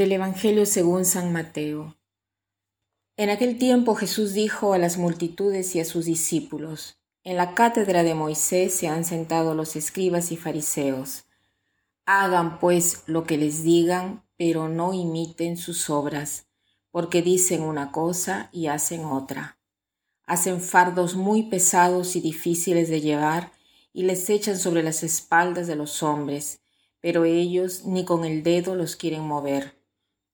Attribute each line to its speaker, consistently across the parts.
Speaker 1: Del Evangelio según San Mateo. En aquel tiempo Jesús dijo a las multitudes y a sus discípulos, En la cátedra de Moisés se han sentado los escribas y fariseos. Hagan pues lo que les digan, pero no imiten sus obras, porque dicen una cosa y hacen otra. Hacen fardos muy pesados y difíciles de llevar y les echan sobre las espaldas de los hombres, pero ellos ni con el dedo los quieren mover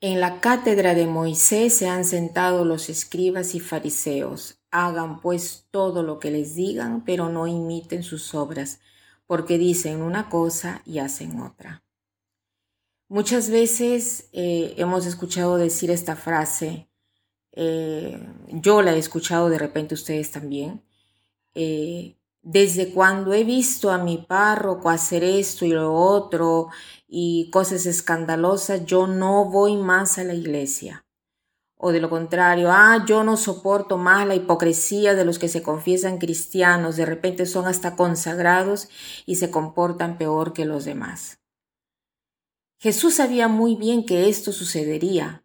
Speaker 1: En la cátedra de Moisés se han sentado los escribas y fariseos. Hagan pues todo lo que les digan, pero no imiten sus obras, porque dicen una cosa y hacen otra. Muchas veces eh, hemos escuchado decir esta frase, eh, yo la he escuchado de repente ustedes también, eh, desde cuando he visto a mi párroco hacer esto y lo otro y cosas escandalosas, yo no voy más a la iglesia. O de lo contrario, ah, yo no soporto más la hipocresía de los que se confiesan cristianos, de repente son hasta consagrados y se comportan peor que los demás. Jesús sabía muy bien que esto sucedería,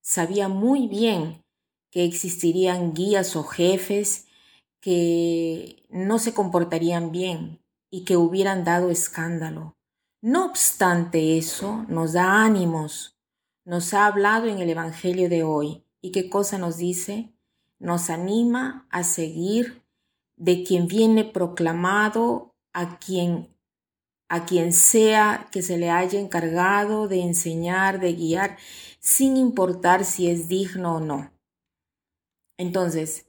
Speaker 1: sabía muy bien que existirían guías o jefes que no se comportarían bien y que hubieran dado escándalo. No obstante eso, nos da ánimos, nos ha hablado en el Evangelio de hoy. ¿Y qué cosa nos dice? Nos anima a seguir de quien viene proclamado, a quien a quien sea que se le haya encargado de enseñar, de guiar, sin importar si es digno o no. Entonces,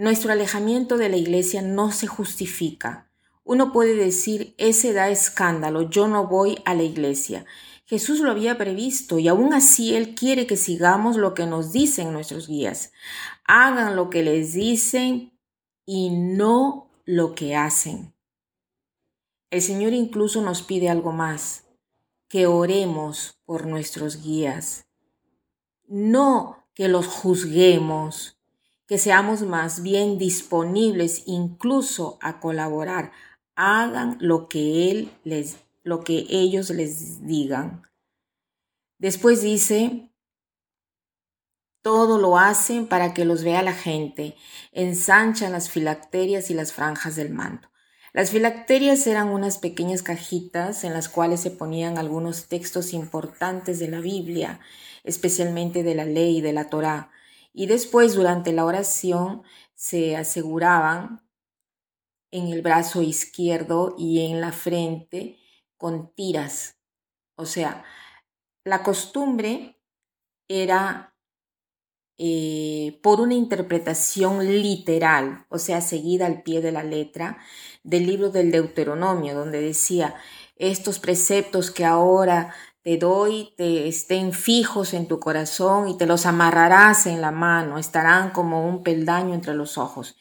Speaker 1: nuestro alejamiento de la iglesia no se justifica. Uno puede decir, ese da escándalo, yo no voy a la iglesia. Jesús lo había previsto y aún así Él quiere que sigamos lo que nos dicen nuestros guías. Hagan lo que les dicen y no lo que hacen. El Señor incluso nos pide algo más, que oremos por nuestros guías. No que los juzguemos, que seamos más bien disponibles incluso a colaborar. Hagan lo que él les lo que ellos les digan. Después dice, todo lo hacen para que los vea la gente, ensanchan las filacterias y las franjas del manto. Las filacterias eran unas pequeñas cajitas en las cuales se ponían algunos textos importantes de la Biblia, especialmente de la ley y de la Torá y después durante la oración se aseguraban en el brazo izquierdo y en la frente con tiras. O sea, la costumbre era eh, por una interpretación literal, o sea, seguida al pie de la letra del libro del Deuteronomio, donde decía, estos preceptos que ahora te doy, te estén fijos en tu corazón y te los amarrarás en la mano, estarán como un peldaño entre los ojos.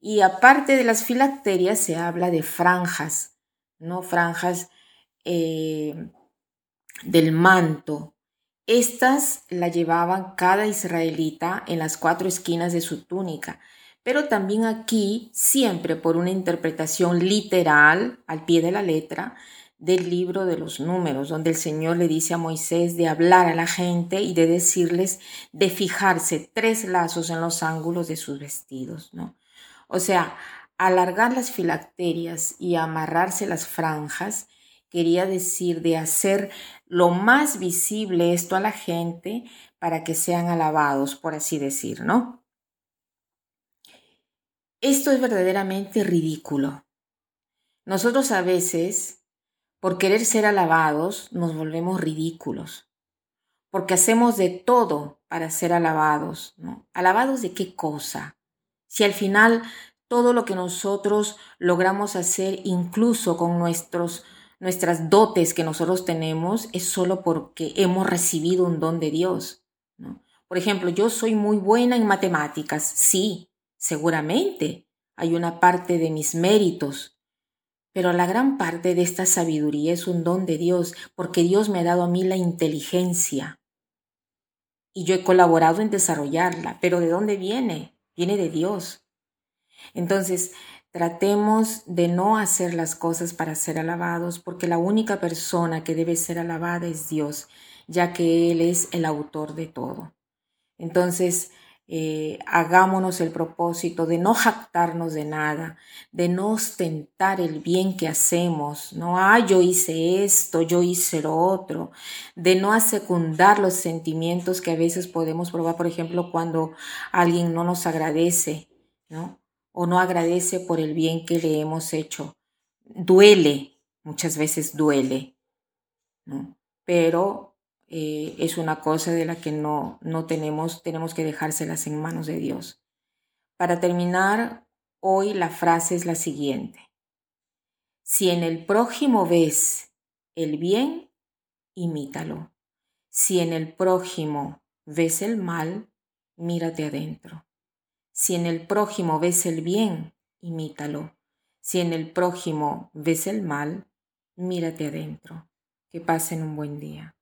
Speaker 1: Y aparte de las filacterias se habla de franjas, ¿no? Franjas eh, del manto. Estas la llevaban cada israelita en las cuatro esquinas de su túnica, pero también aquí, siempre por una interpretación literal, al pie de la letra, del libro de los números, donde el Señor le dice a Moisés de hablar a la gente y de decirles de fijarse tres lazos en los ángulos de sus vestidos, ¿no? O sea, alargar las filacterias y amarrarse las franjas quería decir de hacer lo más visible esto a la gente para que sean alabados, por así decir, ¿no? Esto es verdaderamente ridículo. Nosotros a veces, por querer ser alabados, nos volvemos ridículos, porque hacemos de todo para ser alabados. ¿Alabados de qué cosa? Si al final todo lo que nosotros logramos hacer, incluso con nuestros, nuestras dotes que nosotros tenemos, es solo porque hemos recibido un don de Dios. Por ejemplo, yo soy muy buena en matemáticas, sí, seguramente hay una parte de mis méritos, pero la gran parte de esta sabiduría es un don de Dios, porque Dios me ha dado a mí la inteligencia. Y yo he colaborado en desarrollarla, pero ¿de dónde viene? Viene de Dios. Entonces, tratemos de no hacer las cosas para ser alabados, porque la única persona que debe ser alabada es Dios, ya que Él es el autor de todo. Entonces, eh, hagámonos el propósito de no jactarnos de nada, de no ostentar el bien que hacemos, no, ah, yo hice esto, yo hice lo otro, de no asecundar los sentimientos que a veces podemos probar, por ejemplo, cuando alguien no nos agradece, ¿no? O no agradece por el bien que le hemos hecho. Duele, muchas veces duele, ¿no? Pero eh, es una cosa de la que no, no tenemos, tenemos que dejárselas en manos de Dios. Para terminar, hoy la frase es la siguiente. Si en el prójimo ves el bien, imítalo. Si en el prójimo ves el mal, mírate adentro. Si en el prójimo ves el bien, imítalo. Si en el prójimo ves el mal, mírate adentro. Que pasen un buen día.